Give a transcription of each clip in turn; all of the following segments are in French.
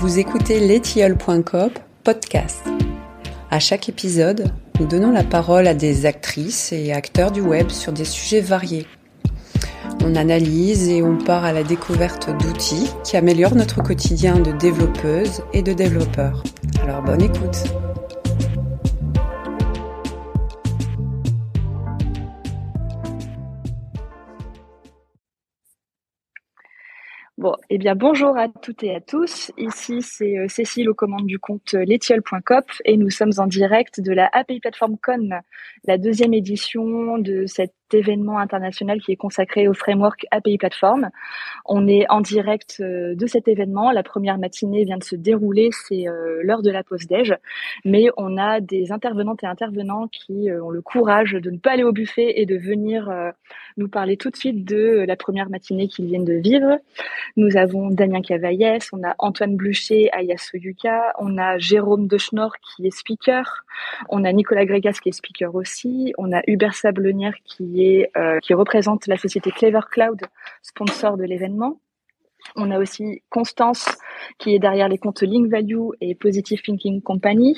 Vous écoutez letiole.com podcast. À chaque épisode, nous donnons la parole à des actrices et acteurs du web sur des sujets variés. On analyse et on part à la découverte d'outils qui améliorent notre quotidien de développeuses et de développeurs. Alors bonne écoute. Eh bien, bonjour à toutes et à tous. Ici, c'est euh, Cécile aux commandes du compte letiole.com et nous sommes en direct de la API Platform Con, la deuxième édition de cet événement international qui est consacré au framework API Platform. On est en direct euh, de cet événement. La première matinée vient de se dérouler, c'est euh, l'heure de la pause déj, mais on a des intervenantes et intervenants qui ont le courage de ne pas aller au buffet et de venir nous parler tout de suite de la première matinée qu'ils viennent de vivre. Nous avons Damien Cavaillès, on a Antoine Blucher, Yuka, on a Jérôme Deschnor qui est speaker, on a Nicolas Grégas qui est speaker aussi, on a Hubert Sablonnière qui euh, qui représente la société Clever Cloud, sponsor de l'événement. On a aussi Constance qui est derrière les comptes Link Value et Positive Thinking Company.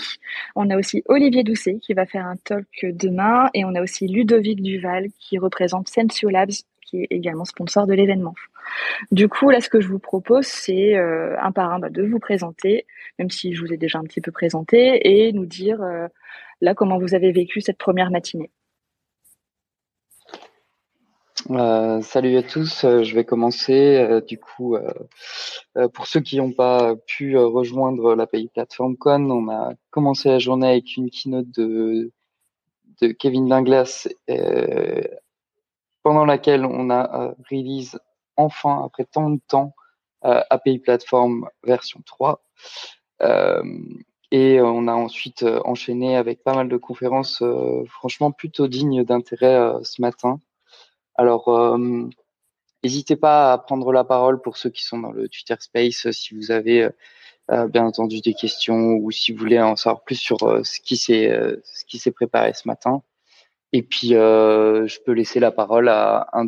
On a aussi Olivier Doucet qui va faire un talk demain et on a aussi Ludovic Duval qui représente Sensio Labs qui est également sponsor de l'événement. Du coup, là, ce que je vous propose, c'est euh, un par un bah, de vous présenter, même si je vous ai déjà un petit peu présenté, et nous dire euh, là comment vous avez vécu cette première matinée. Euh, salut à tous, je vais commencer. du coup, pour ceux qui n'ont pas pu rejoindre la Pays Platform Con, on a commencé la journée avec une keynote de, de Kevin Dinglas, pendant laquelle on a release enfin, après tant de temps, euh, API Platform version 3. Euh, et on a ensuite euh, enchaîné avec pas mal de conférences, franchement plutôt dignes d'intérêt ce matin. Alors, n'hésitez pas à prendre la parole pour ceux qui sont dans le Twitter Space si vous avez bien entendu des questions ou si vous voulez en savoir plus sur ce qui s'est préparé ce matin. Et puis, je peux laisser la parole à un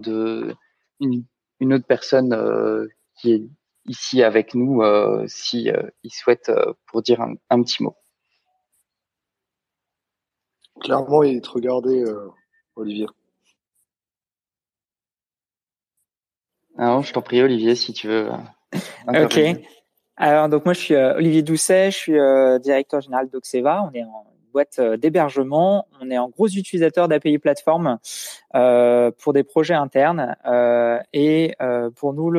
une autre personne euh, qui est ici avec nous euh, si euh, il souhaite pour dire un, petit mot. Clairement, il te regardait, Olivier. Alors, je t'en prie, Olivier, si tu veux. ok. Alors, donc moi, je suis Olivier Doucet, je suis directeur général d'Oxeva. On est en boîte euh, d'hébergement. On est en gros utilisateur d'API Platform euh, pour des projets internes. Euh, et pour nous,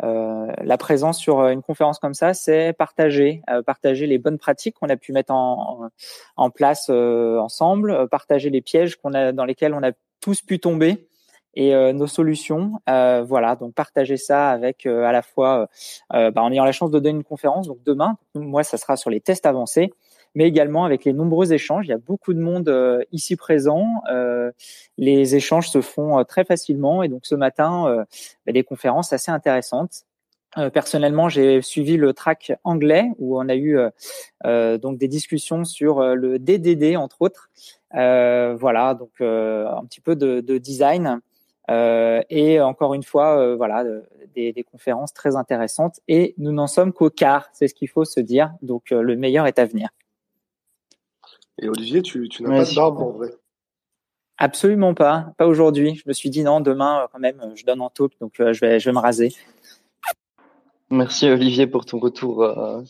la présence sur une conférence comme ça, c'est partager, partager les bonnes pratiques qu'on a pu mettre en, en place ensemble, partager les pièges qu'on a dans lesquels on a tous pu tomber et nos solutions. voilà, donc partager ça avec à la fois bah, en ayant la chance de donner une conférence. Donc demain, moi, ça sera sur les tests avancés mais également avec les nombreux échanges. Il y a beaucoup de monde euh, ici présent. Euh, les échanges se font euh, très facilement et donc ce matin, bah, des conférences assez intéressantes. personnellement, j'ai suivi le track anglais où on a eu donc des discussions sur le DDD entre autres. voilà, donc un petit peu de, de design. Et encore une fois, voilà, des, des, conférences très intéressantes. Et nous n'en sommes qu'au quart, c'est ce qu'il faut se dire. Donc le meilleur est à venir. Et Olivier, tu, tu n'as pas de barbe en vrai? Absolument pas, pas aujourd'hui. Je me suis dit non, demain quand même, je donne en talk, donc euh, je vais, je vais me raser. Merci Olivier pour ton retour euh,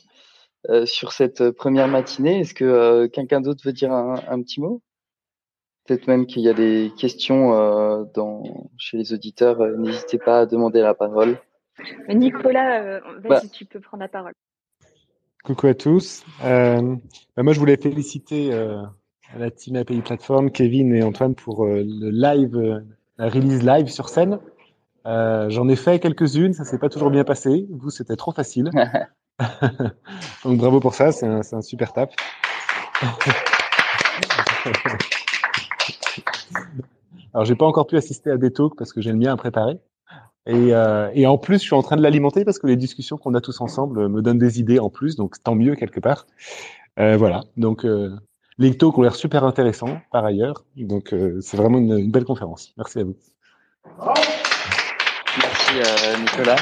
euh, sur cette première matinée. Est-ce que quelqu'un d'autre veut dire un, petit mot? Peut-être même qu'il y a des questions dans, chez les auditeurs. N'hésitez pas à demander la parole. Nicolas, vas-y, bah. tu peux prendre la parole. Coucou à tous. Euh, bah, moi, je voulais féliciter euh, la team API Platform, Kevin et Antoine pour euh, le live, euh, la release live sur scène. Euh, J'en ai fait quelques-unes, ça s'est pas toujours bien passé. Vous, c'était trop facile. Donc bravo pour ça, c'est un, un, super tap. Alors, j'ai pas encore pu assister à des talks parce que j'ai le mien à préparer. Et, euh, et, en plus, je suis en train de l'alimenter parce que les discussions qu'on a tous ensemble me donnent des idées en plus, donc tant mieux quelque part. Euh, voilà, donc euh, les talks ont l'air super intéressants par ailleurs, donc euh, c'est vraiment une, une, belle conférence. Merci à vous. Merci euh, Nicolas.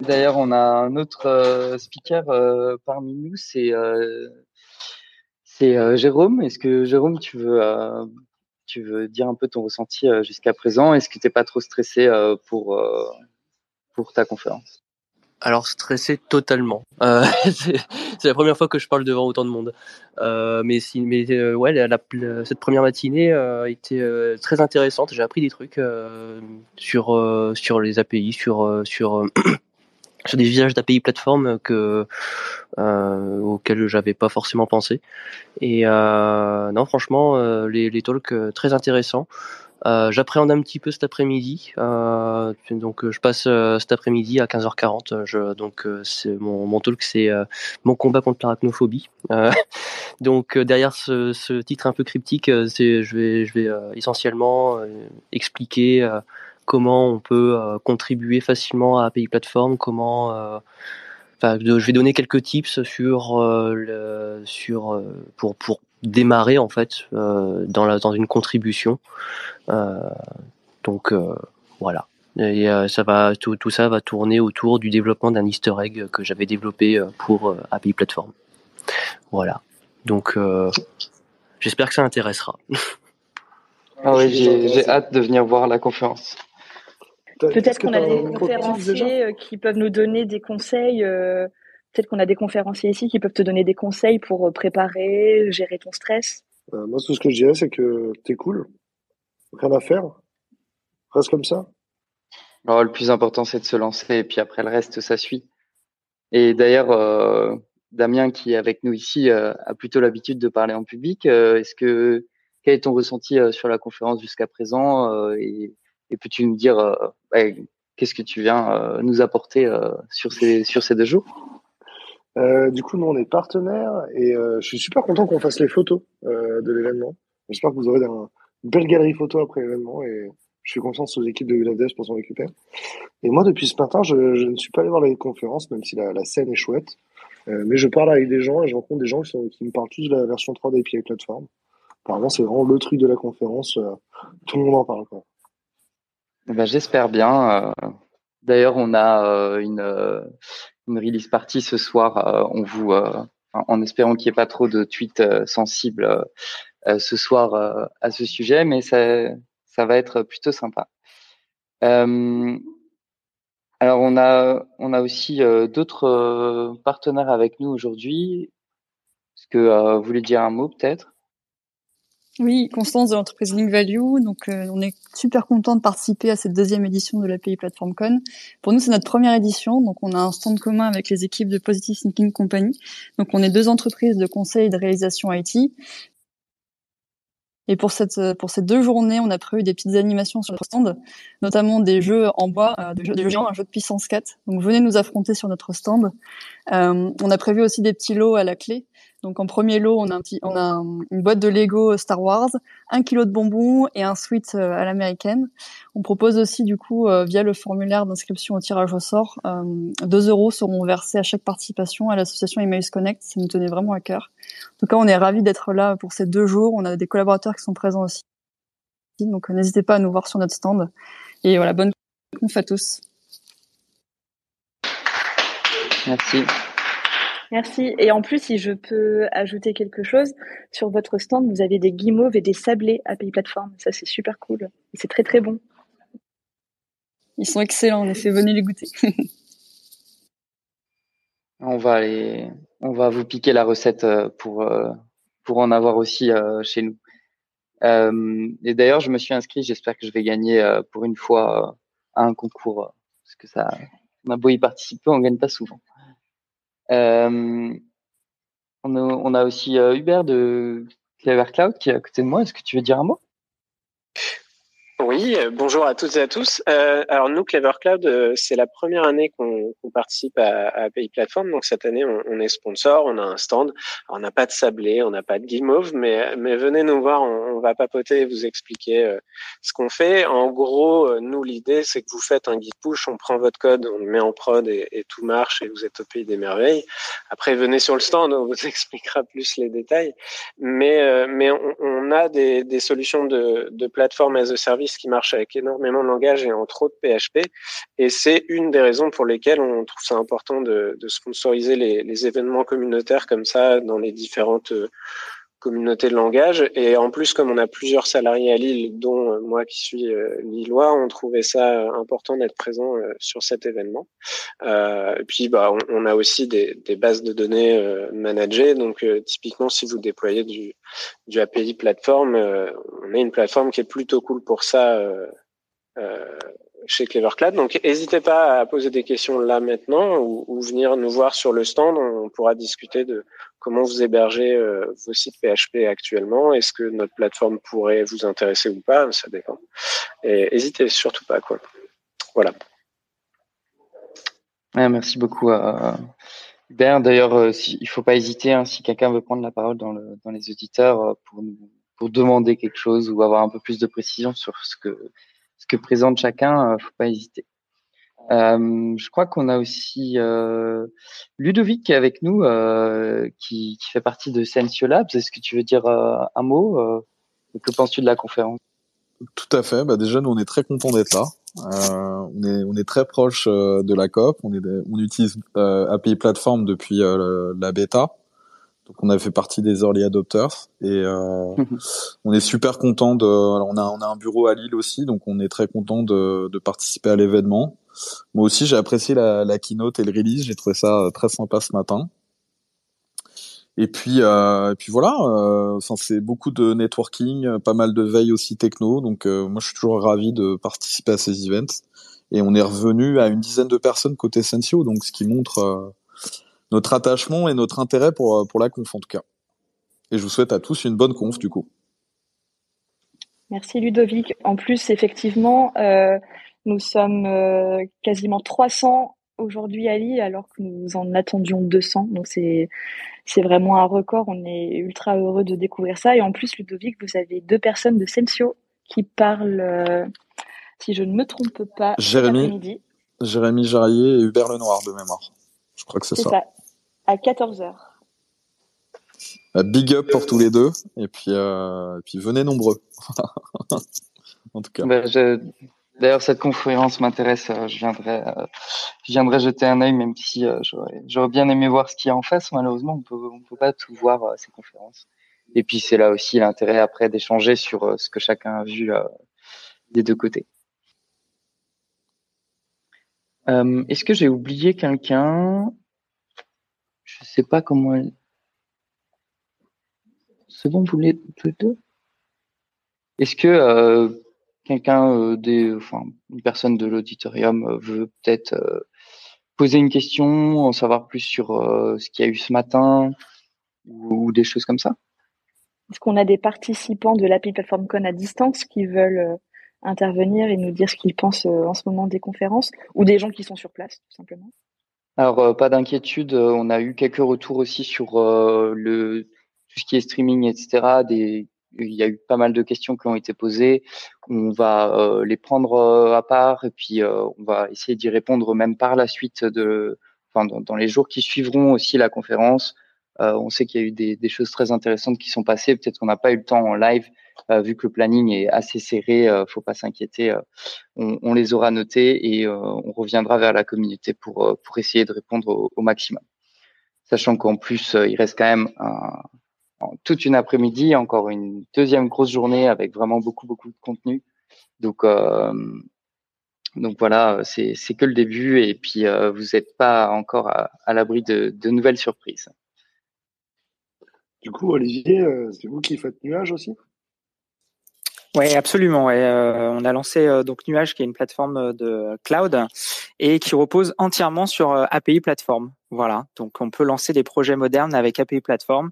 D'ailleurs, on a un autre speaker parmi nous, c'est c'est Jérôme. Est-ce que Jérôme, tu veux tu veux dire un peu ton ressenti jusqu'à présent? Est-ce que tu n'es pas trop stressé pour pour ta conférence? Alors stressé totalement. Euh, c'est la première fois que je parle devant autant de monde. Euh, mais si, mais euh, ouais, cette première matinée été très intéressante. J'ai appris des trucs sur sur les API, sur sur sur des visages d'API plateforme que auxquels j'avais pas forcément pensé. Et non, franchement, les, les talks très intéressants. Euh, j'appréhende un petit peu cet après-midi. Euh, donc euh, je passe cet après-midi à 15h40. Je, donc c'est mon, mon talk, c'est mon combat contre l'arachnophobie. donc derrière ce, ce, titre un peu cryptique, c'est je vais je vais essentiellement expliquer comment on peut contribuer facilement à API Platform, comment Enfin, je vais donner quelques tips sur le, sur pour pour démarrer en fait euh, dans, la, dans une contribution. Euh, donc euh, voilà. Et ça va tout, tout, ça va tourner autour du développement d'un Easter egg que j'avais développé pour API Platform. Voilà. Donc j'espère que ça intéressera. Ah oui, j'ai hâte de venir voir la conférence. Peut-être qu'on a des conférenciers qui peuvent nous donner des conseils Peut-être qu'on a des conférenciers ici qui peuvent te donner des conseils pour euh, préparer, gérer ton stress? Euh, moi, tout ce que je dirais, c'est que t'es cool, rien à faire, reste comme ça. Alors, le plus important, c'est de se lancer, et puis après le reste, ça suit. Et d'ailleurs, euh, Damien, qui est avec nous ici, a plutôt l'habitude de parler en public. Est-ce que quel est ton ressenti sur la conférence jusqu'à présent et, peux-tu nous dire qu'est-ce que tu viens nous apporter sur ces sur ces deux jours? Euh, du coup, nous, on est partenaires et euh, je suis super content qu'on fasse les photos euh, de l'événement. J'espère que vous aurez une belle galerie photo après l'événement et je fais confiance aux équipes de Devs pour s'en occuper. Et moi, depuis ce matin, je, je, ne suis pas allé voir les conférences, même si la, la scène est chouette. Euh, mais je parle avec des gens et je rencontre des gens qui, sont, qui me parlent tous de la version 3 d'API Platform. Apparemment, c'est vraiment le truc de la conférence. Euh, tout le monde en parle. Quoi. Eh ben, J'espère bien. D'ailleurs, on a une, une release party ce soir. Euh, on vous, euh, en espérant qu'il n'y ait pas trop de tweets euh, sensibles ce soir à ce sujet, mais ça, ça va être plutôt sympa. alors on a on a aussi d'autres partenaires avec nous aujourd'hui. Est-ce que vous voulez dire un mot peut-être? Oui, Constance de l'entreprise Link Value. Donc, euh, on est super content de participer à cette deuxième édition de l'API Platform Con. Pour nous, c'est notre première édition. Donc, on a un stand commun avec les équipes de Positive Thinking Company. Donc, on est deux entreprises de conseil et de réalisation IT. Et pour cette pour ces deux journées, on a prévu des petites animations sur le stand, notamment des jeux en bois, euh, des jeux de un jeu de puissance 4. Donc venez nous affronter sur notre stand. Euh, on a prévu aussi des petits lots à la clé. Donc en premier lot, on a, un petit, on a une boîte de Lego Star Wars, un kilo de bonbons et un sweat euh, à l'américaine. On propose aussi du coup euh, via le formulaire d'inscription au tirage au sort, euh, 2 euros seront versés à chaque participation à l'association Emails Connect. Ça nous tenait vraiment à cœur. En tout cas, on est ravis d'être là pour ces deux jours. On a des collaborateurs qui sont présents aussi. Donc n'hésitez pas à nous voir sur notre stand. Et voilà, bonne conf à tous. Merci. Merci. Et en plus, si je peux ajouter quelque chose, sur votre stand, vous avez des guimauves et des sablés API Platform. Ça, c'est super cool. C'est très, très bon. Ils sont excellents, en effet. Venez les goûter. on va aller, on va vous piquer la recette euh, pour, euh, pour en avoir aussi euh, chez nous. et d'ailleurs, je me suis inscrit. J'espère que je vais gagner pour une fois à un concours. Parce que ça, on a beau y participer, on gagne pas souvent. On, a, on, a, aussi Hubert de Clever Cloud qui est à côté de moi. Est-ce que tu veux dire un mot? Oui, euh, bonjour à toutes et à tous. Euh, alors nous, Clever Cloud, euh, c'est la première année qu'on participe à, à API Platform. Donc cette année, on, on, est sponsor, on a un stand. Alors, on n'a pas de sablé, on n'a pas de guimauve, mais, mais venez nous voir, on, on va papoter et vous expliquer euh, ce qu'on fait. En gros, nous, l'idée, c'est que vous faites un git push, on prend votre code, on le met en prod et, et, tout marche et vous êtes au pays des merveilles. Après, venez sur le stand, on vous expliquera plus les détails. Mais, mais on, on a des, des solutions de, de plateforme as a service qui marche avec énormément de langages et entre autres PHP. Et c'est une des raisons pour lesquelles on trouve ça important de, sponsoriser les, les, événements communautaires comme ça dans les différentes communauté de langage. Et en plus, comme on a plusieurs salariés à Lille, dont euh, moi qui suis euh, lillois, on trouvait ça euh, important d'être présent sur cet événement. et puis, bah, on, a aussi des, des, bases de données managées. Donc, typiquement, si vous déployez du, du API plateforme, on a une plateforme qui est plutôt cool pour ça chez Clevercloud. Donc, n'hésitez pas à poser des questions là maintenant ou, venir nous voir sur le stand. On pourra discuter de comment vous hébergez euh, vos sites PHP actuellement. Est-ce que notre plateforme pourrait vous intéresser ou pas? Ça dépend. Et n'hésitez surtout pas. Voilà. merci beaucoup Hubert. D'ailleurs, euh, il ne faut pas hésiter hein, si quelqu'un veut prendre la parole dans, le, dans les auditeurs euh, pour, pour demander quelque chose ou avoir un peu plus de précision sur ce que ce que présente chacun, euh, faut pas hésiter. Euh, je crois qu'on a aussi euh, Ludovic qui est avec nous, euh, qui, fait partie de Sensio Labs. Est-ce que tu veux dire euh, un mot euh, Que penses-tu de la conférence? Tout à fait. Bah déjà, nous, on est très contents d'être là. on est très proche de la COP. On utilise API Platform depuis la bêta. Donc on a fait partie des early adopters et euh, mhm. on est super content de. Alors on a on a un bureau à Lille aussi, donc on est très content de, de participer à l'événement. Moi aussi j'ai apprécié la, la keynote et le release, j'ai trouvé ça euh, très sympa ce matin. Et puis euh, et puis voilà, euh, c'est beaucoup de networking, pas mal de veille aussi techno. Donc euh, moi je suis toujours ravi de participer à ces events. Et on est revenu à une dizaine de personnes côté Sensio, donc ce qui montre euh, notre attachement et notre intérêt pour, euh, pour la conf en tout cas. Et je vous souhaite à tous une bonne conf du coup. Merci Ludovic. En plus, effectivement, euh, nous sommes euh, quasiment 300 aujourd'hui à Lille alors que nous en attendions 200. Donc c'est c'est vraiment un record. On est ultra heureux de découvrir ça. Et en plus, Ludovic, vous avez deux personnes de Sensio qui parlent, si je ne me trompe pas, Jérémy, Jérémy Jarrier et Hubert Lenoir de mémoire. Je crois que c'est ça. ça à 14h. Bah, big up pour tous les deux et puis, euh, et puis venez nombreux. en tout cas. Bah, d'ailleurs, cette conférence m'intéresse. Euh, je viendrai, euh, je viendrai jeter un œil, même si j'aurais bien aimé voir ce qu'il y a en face. Malheureusement, on peut, on peut pas tout voir ces conférences. Et puis c'est là aussi l'intérêt après d'échanger sur ce que chacun a vu des deux côtés. Est-ce que j'ai oublié quelqu'un? Je sais pas comment elle. C'est bon, vous les deux? Est-ce que euh, quelqu'un euh, des, enfin, une personne de l'auditorium euh, veut peut-être poser une question, en savoir plus sur ce qu'il y a eu ce matin ou, des choses comme ça? Est-ce qu'on a des participants de l'API Platform Con à distance qui veulent intervenir et nous dire ce qu'ils pensent en ce moment des conférences ou des gens qui sont sur place, tout simplement alors, euh, pas d'inquiétude. Euh, on a eu quelques retours aussi sur euh, le tout ce qui est streaming, etc. Il y a eu pas mal de questions qui ont été posées. On va les prendre à part et puis on va essayer d'y répondre même par la suite de, enfin, dans, les jours qui suivront aussi la conférence. on sait qu'il y a eu des, des, choses très intéressantes qui sont passées. Peut-être qu'on n'a pas eu le temps en live euh, vu que le planning est assez serré, euh, faut pas s'inquiéter. Euh, on, les aura notés et on reviendra vers la communauté pour pour essayer de répondre au, au maximum. Sachant qu'en plus, il reste quand même un, toute une après-midi, encore une deuxième grosse journée avec vraiment beaucoup beaucoup de contenu. Donc donc voilà, c'est que le début et puis vous n'êtes pas encore à, à l'abri de, de, nouvelles surprises. Du coup, Olivier, c'est vous qui faites nuage aussi? Oui, absolument. Euh, on a lancé euh, donc Nuage, qui est une plateforme euh, de cloud et qui repose entièrement sur API Platform. Voilà, donc on peut lancer des projets modernes avec API Platform.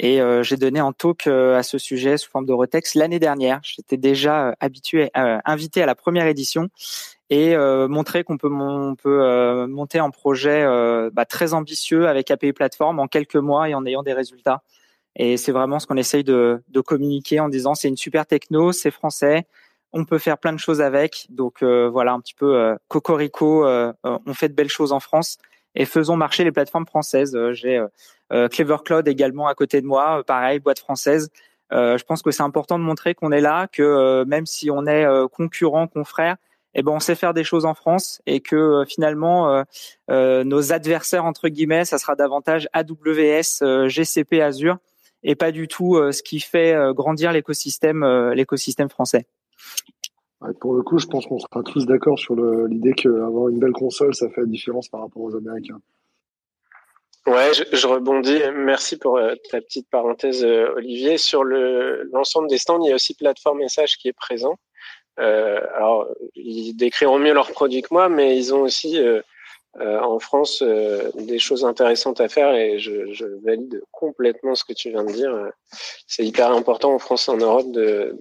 Et j'ai donné un talk à ce sujet sous forme de retext l'année dernière. J'étais déjà habitué, invité à la première édition et montrer qu'on peut, on peut monter un projet bah, très ambitieux avec API Platform en quelques mois et en ayant des résultats. Et c'est vraiment ce qu'on essaye de, de, communiquer en disant c'est une super techno, c'est français, on peut faire plein de choses avec. Donc euh, voilà un petit peu euh, cocorico, euh, on fait de belles choses en France et faisons marcher les plateformes françaises. J'ai Clever Cloud également à côté de moi, pareil boîte française. je pense que c'est important de montrer qu'on est là, que même si on est concurrent, confrère, eh ben on sait faire des choses en France et que finalement nos adversaires entre guillemets, ça sera davantage AWS, GCP, Azure et pas du tout ce qui fait grandir l'écosystème l'écosystème français. pour le coup, je pense qu'on sera tous d'accord sur l'idée qu'avoir une belle console, ça fait la différence par rapport aux Américains. Ouais, je, rebondis. Merci pour euh, ta petite parenthèse, euh, Olivier. Sur le l'ensemble des stands, il y a aussi Plateforme Message qui est présent. Euh, alors, ils décriront mieux leurs produits que moi, mais ils ont aussi en France des choses intéressantes à faire et je, valide complètement ce que tu viens de dire. C'est hyper important en France et en Europe de,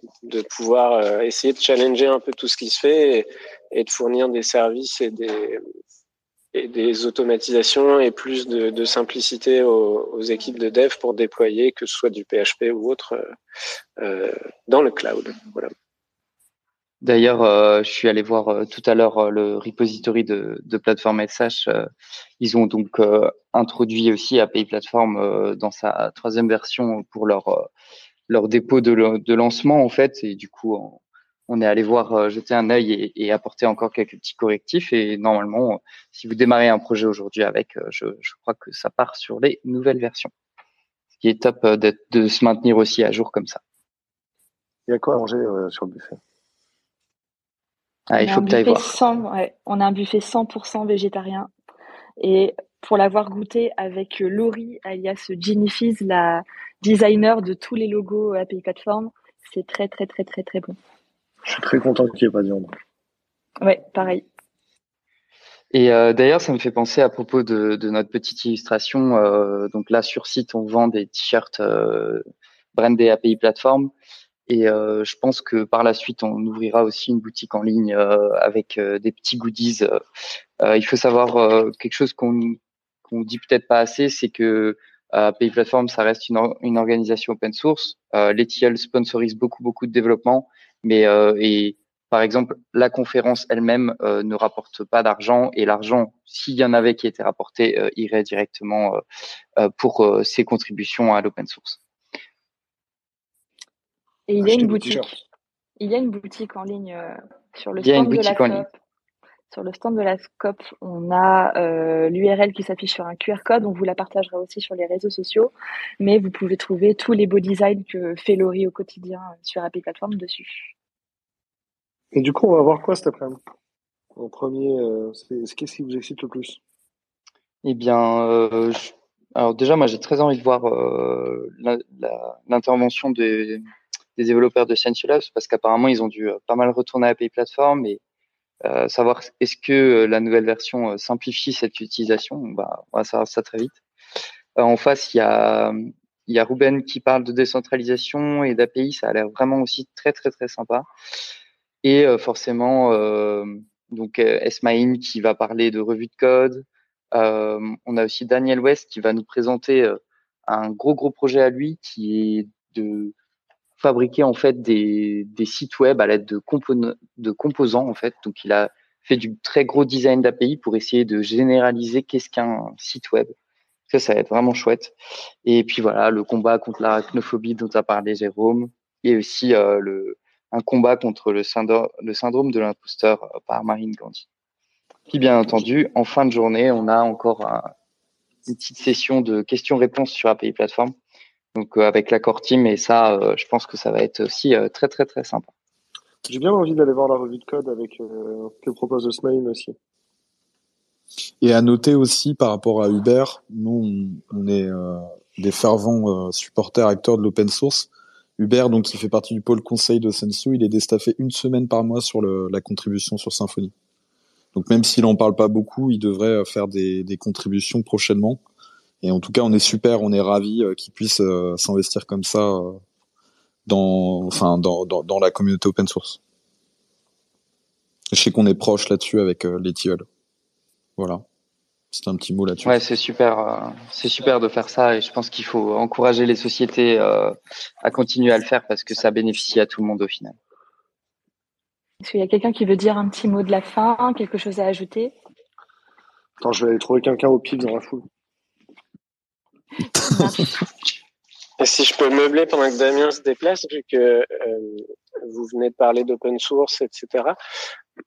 pouvoir essayer de challenger un peu tout ce qui se fait et, de fournir des services et des, automatisations et plus de, simplicité aux, aux, équipes de dev pour déployer, que ce soit du PHP ou autre, euh, euh, dans le cloud. Voilà. D'ailleurs, euh, je suis allé voir euh, tout à l'heure euh, le repository de, de plateforme SH. ils ont donc introduit aussi API Platform dans sa troisième version pour leur leur dépôt de, lancement en fait. Et du coup, on est allé voir, euh, jeter un œil et, apporter encore quelques petits correctifs. Et normalement, si vous démarrez un projet aujourd'hui avec, euh, je, crois que ça part sur les nouvelles versions. Ce qui est top euh, de, se maintenir aussi à jour comme ça. Il y a quoi à manger sur le buffet? Ah, il faut que tu ailles voir. on a un buffet 100% végétarien. Et pour l'avoir goûté avec Laurie, alias Ginny Fizz, la designer de tous les logos API Platform, c'est très, très, très, très, très bon. Je suis très content qu'il n'y ait pas de viande. Ouais, pareil. Et euh, d'ailleurs, ça me fait penser à propos de, notre petite illustration. Euh, donc là, sur site, on vend des t-shirts euh, brandés API Platform. Et je pense que par la suite, on ouvrira aussi une boutique en ligne avec des petits goodies. il faut savoir quelque chose qu'on qu'on dit peut-être pas assez, c'est que API Platform, ça reste une, une organisation open source. L'ETL sponsorise beaucoup, beaucoup de développement mais euh, et par exemple, la conférence elle-même euh, ne rapporte pas d'argent et l'argent, s'il y en avait qui était rapporté, euh, irait directement pour ses contributions à l'open source. Et il y a une boutique. Il y a une boutique en ligne sur le stand de la COP. Sur le stand de la SCOP, on a l'URL qui s'affiche sur un QR code. On vous la partagera aussi sur les réseaux sociaux. Mais vous pouvez trouver tous les beaux designs que fait Laurie au quotidien sur API Platform dessus. Et du coup, on va voir quoi cet après-midi? En premier, euh, qu'est-ce qui vous excite le plus? Eh bien, euh, alors déjà, moi, j'ai très envie de voir euh, l'intervention des développeurs de Labs parce qu'apparemment, ils ont dû pas mal retourner à API Platform et savoir est-ce que la nouvelle version simplifie cette utilisation. Bah, on va savoir ça très vite. en face, il y a y a Ruben qui parle de décentralisation et d'API, ça a l'air vraiment aussi très très très sympa. Et euh, forcément, euh, donc euh, Esmaïn qui va parler de revue de code. on a aussi Daniel West qui va nous présenter un gros gros projet à lui qui est de fabriquer en fait des, des sites web à l'aide de, de composants en fait. Donc il a fait du très gros design d'API pour essayer de généraliser qu'est-ce qu'un site web. Ça, ça va être vraiment chouette. Et puis voilà, le combat contre la l'arachnophobie dont a parlé Jérôme, et aussi euh, le, un combat contre le, syndrome, le syndrome de l'imposteur euh, par Marine Gandhi. Puis bien entendu, en fin de journée, on a encore une petite session de questions-réponses sur API Platform, donc euh, avec la core team, et ça, euh, je pense que ça va être aussi très très très sympa. J'ai bien envie d'aller voir la revue de code avec que propose Smile aussi. Et à noter aussi par rapport à Uber, nous on, est des fervents supporters acteurs de l'open source. Hubert, donc, qui fait partie du pôle conseil de Sensu, il est déstaffé une semaine par mois sur le, la contribution sur Symfony. Donc, même s'il en parle pas beaucoup, il devrait euh, faire des, des, contributions prochainement. Et en tout cas, on est super, on est ravis euh, qu'il puisse euh, s'investir comme ça dans, enfin, dans, dans, dans, la communauté open source. Je sais qu'on est proche là-dessus avec les tilleuls. Voilà. C'est un petit mot là-dessus. Ouais, c'est super, euh, c'est super de faire ça et je pense qu'il faut encourager les sociétés euh, à continuer à le faire parce que ça bénéficie à tout le monde au final. Est-ce qu'il y a quelqu'un qui veut dire un petit mot de la fin, quelque chose à ajouter? Attends, je vais aller trouver quelqu'un au pif dans la foule. Et si je peux meubler pendant que Damien se déplace, vu que euh, vous venez de parler d'open source, etc.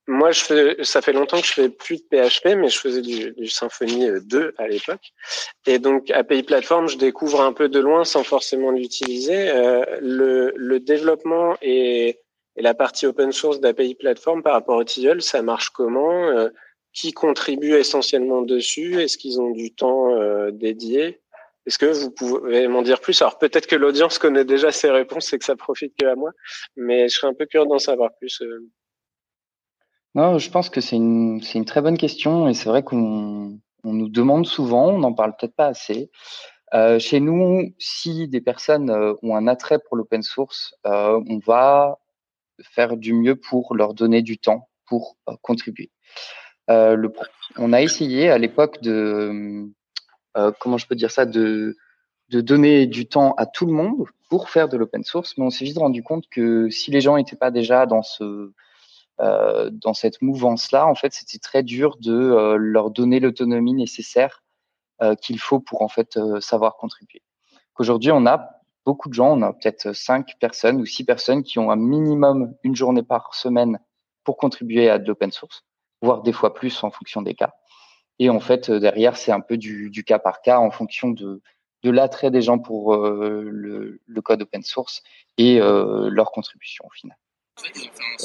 Moi, je fais, ça fait longtemps que je fais plus de PHP, mais je faisais du, du Symfony 2 à l'époque. Et donc, API Platform, je découvre un peu de loin sans forcément l'utiliser. Euh, le, développement et, la partie open source d'API Platform par rapport au TIL, ça marche comment euh, Qui contribue essentiellement dessus Est-ce qu'ils ont du temps euh, dédié? Est-ce que vous pouvez m'en dire plus? Alors peut-être que l'audience connaît déjà ces réponses et que ça profite que à moi, mais je serais un peu curieux d'en savoir plus. Euh. Non, je pense que c'est une, c'est une très bonne question et c'est vrai qu'on on nous demande souvent, on n'en parle peut-être pas assez. Euh, chez nous, si des personnes euh, ont un attrait pour l'open source, euh, on va faire du mieux pour leur donner du temps pour euh, contribuer. Le, on a essayé à l'époque de euh, comment je peux dire ça, de, de donner du temps à tout le monde pour faire de l'open source, mais on s'est vite rendu compte que si les gens n'étaient pas déjà dans ce euh, dans cette mouvance-là, en fait, c'était très dur de euh, leur donner l'autonomie nécessaire qu'il faut pour en fait savoir contribuer. Aujourd'hui, on a beaucoup de gens, on a peut-être cinq personnes ou six personnes qui ont un minimum une journée par semaine pour contribuer à de l'open source, voire des fois plus en fonction des cas. Et en fait, euh, derrière, c'est un peu du, du, cas par cas en fonction de, de l'attrait des gens pour euh, le, le, code open source et euh, leur contribution au final.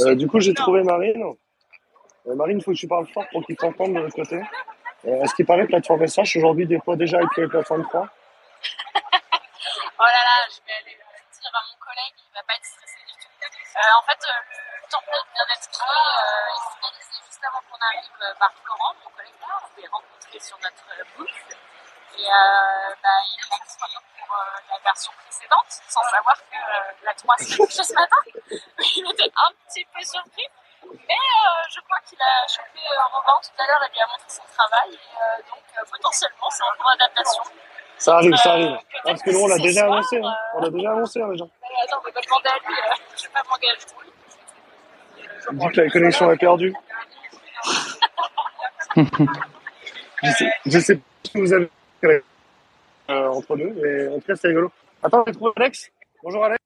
Euh, du coup, j'ai trouvé Marine. Euh, Marine, il faut que tu parles fort pour qu'ils t'entendent de l'autre côté. Euh, Est-ce qu'il paraît plateforme SH aujourd'hui déploie déjà avec les plateformes 3 Oh là là, je vais aller dire à mon collègue, il va pas être stressé du tout. en fait, le template vient d'être créé, juste avant qu'on arrive par Florent, mon collègue on s'est rencontrés sur notre booth. Et euh, bah, il est disponible pour euh, la version précédente, sans savoir que euh, la 3 s'est couchée ce matin. il était un petit peu surpris. Mais je crois qu'il a chopé Robin tout à l'heure et lui a montré son travail. Et donc potentiellement, c'est en cours d'adaptation. Ça arrive, ça arrive. Ah, parce que nous, on l'a déjà soir, annoncé. Hein. On l'a déjà annoncé, hein, déjà. Mais attends, on va demander à lui. je vais pas m'engager. Il dit que la connexion est perdue. Je, sais, je sais pas si vous avez euh, entre nous, mais en tout cas, c'est rigolo. Attends, j'ai trouvé Alex. Bonjour Alex.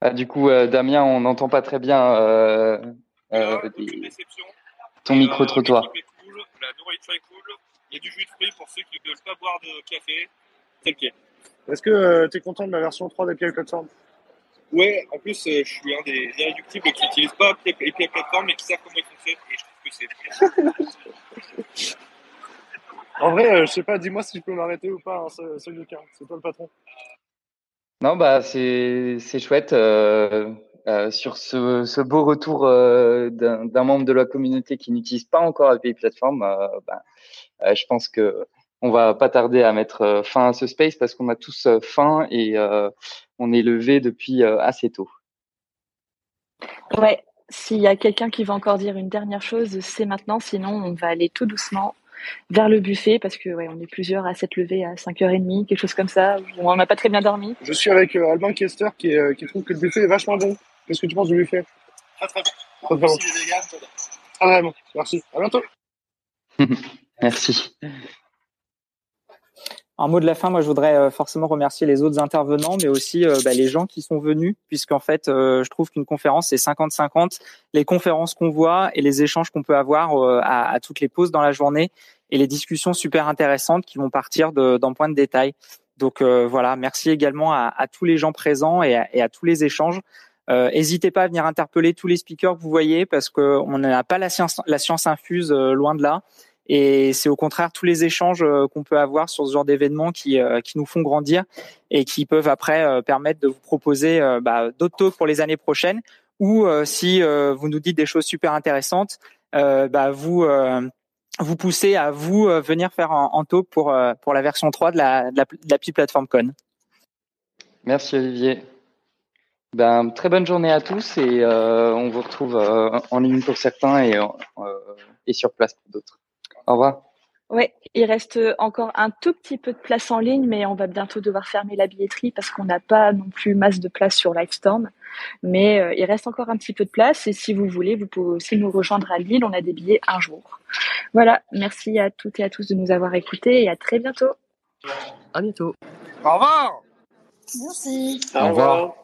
Ah, du coup, euh, Damien, on n'entend pas très bien euh, euh, des... ton micro-trottoir. Cool, la nourriture est cool, il y a du jus de fruits pour ceux qui ne veulent pas boire de café. C'est ok. Est-ce que euh, tu es content de la version 3 d'API Platform? Ouais, en plus, euh, je suis un des irréductibles qui n'utilisent pas API Platform mais qui savent comment il fonctionne et je trouve que c'est En vrai, euh, je sais pas, dis-moi si je peux m'arrêter ou pas, hein, ce, ce Lucas. C'est toi le patron. Non, bah c'est chouette euh, euh, sur ce, ce beau retour euh, d'un membre de la communauté qui n'utilise pas encore API Platform. Euh, bah, euh, je pense que on va pas tarder à mettre fin à ce space parce qu'on a tous faim et on est levé depuis assez tôt. Ouais, s'il y a quelqu'un qui va encore dire une dernière chose, c'est maintenant. Sinon, on va aller tout doucement vers le buffet parce que ouais, on est plusieurs à s'être levés à 5h30, quelque chose comme ça. On n'a pas très bien dormi. Je suis avec euh, Albin Kester qui, euh, qui trouve que le buffet est vachement bon. Qu'est-ce que tu penses du buffet? Très très bon. Très, très bon. Ah vraiment, merci. À bientôt. merci. Un mot de la fin, moi je voudrais euh, forcément remercier les autres intervenants, mais aussi euh, bah, les gens qui sont venus, puisqu'en fait euh, je trouve qu'une conférence c'est 50-50. Les conférences qu'on voit et les échanges qu'on peut avoir à, à, toutes les pauses dans la journée et les discussions super intéressantes qui vont partir d'un point de détail. Donc voilà, merci également à, à, tous les gens présents et à, et à tous les échanges. N'hésitez pas à venir interpeller tous les speakers que vous voyez parce qu'on n'a pas la science, la science infuse loin de là. Et c'est au contraire tous les échanges euh, qu'on peut avoir sur ce genre d'événements qui, euh, qui nous font grandir et qui peuvent après euh, permettre de vous proposer bah, d'autres talks pour les années prochaines. Ou si vous nous dites des choses super intéressantes, bah, vous vous poussez à vous venir faire en, en talk pour pour la version 3 de la de Platform Con. Merci Olivier. Ben, très bonne journée à tous et on vous retrouve en ligne pour certains et, et sur place pour d'autres. Au revoir. Oui, il reste encore un tout petit peu de place en ligne, mais on va bientôt devoir fermer la billetterie parce qu'on n'a pas non plus masse de place sur Livestorm. Mais euh, il reste encore un petit peu de place et si vous voulez, vous pouvez aussi nous rejoindre à Lille. On a des billets un jour. Voilà, merci à toutes et à tous de nous avoir écoutés et à très bientôt. À bientôt. Au revoir. Merci. Au revoir.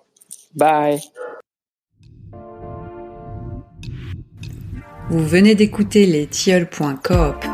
Bye. Vous venez d'écouter les tilleuls.coop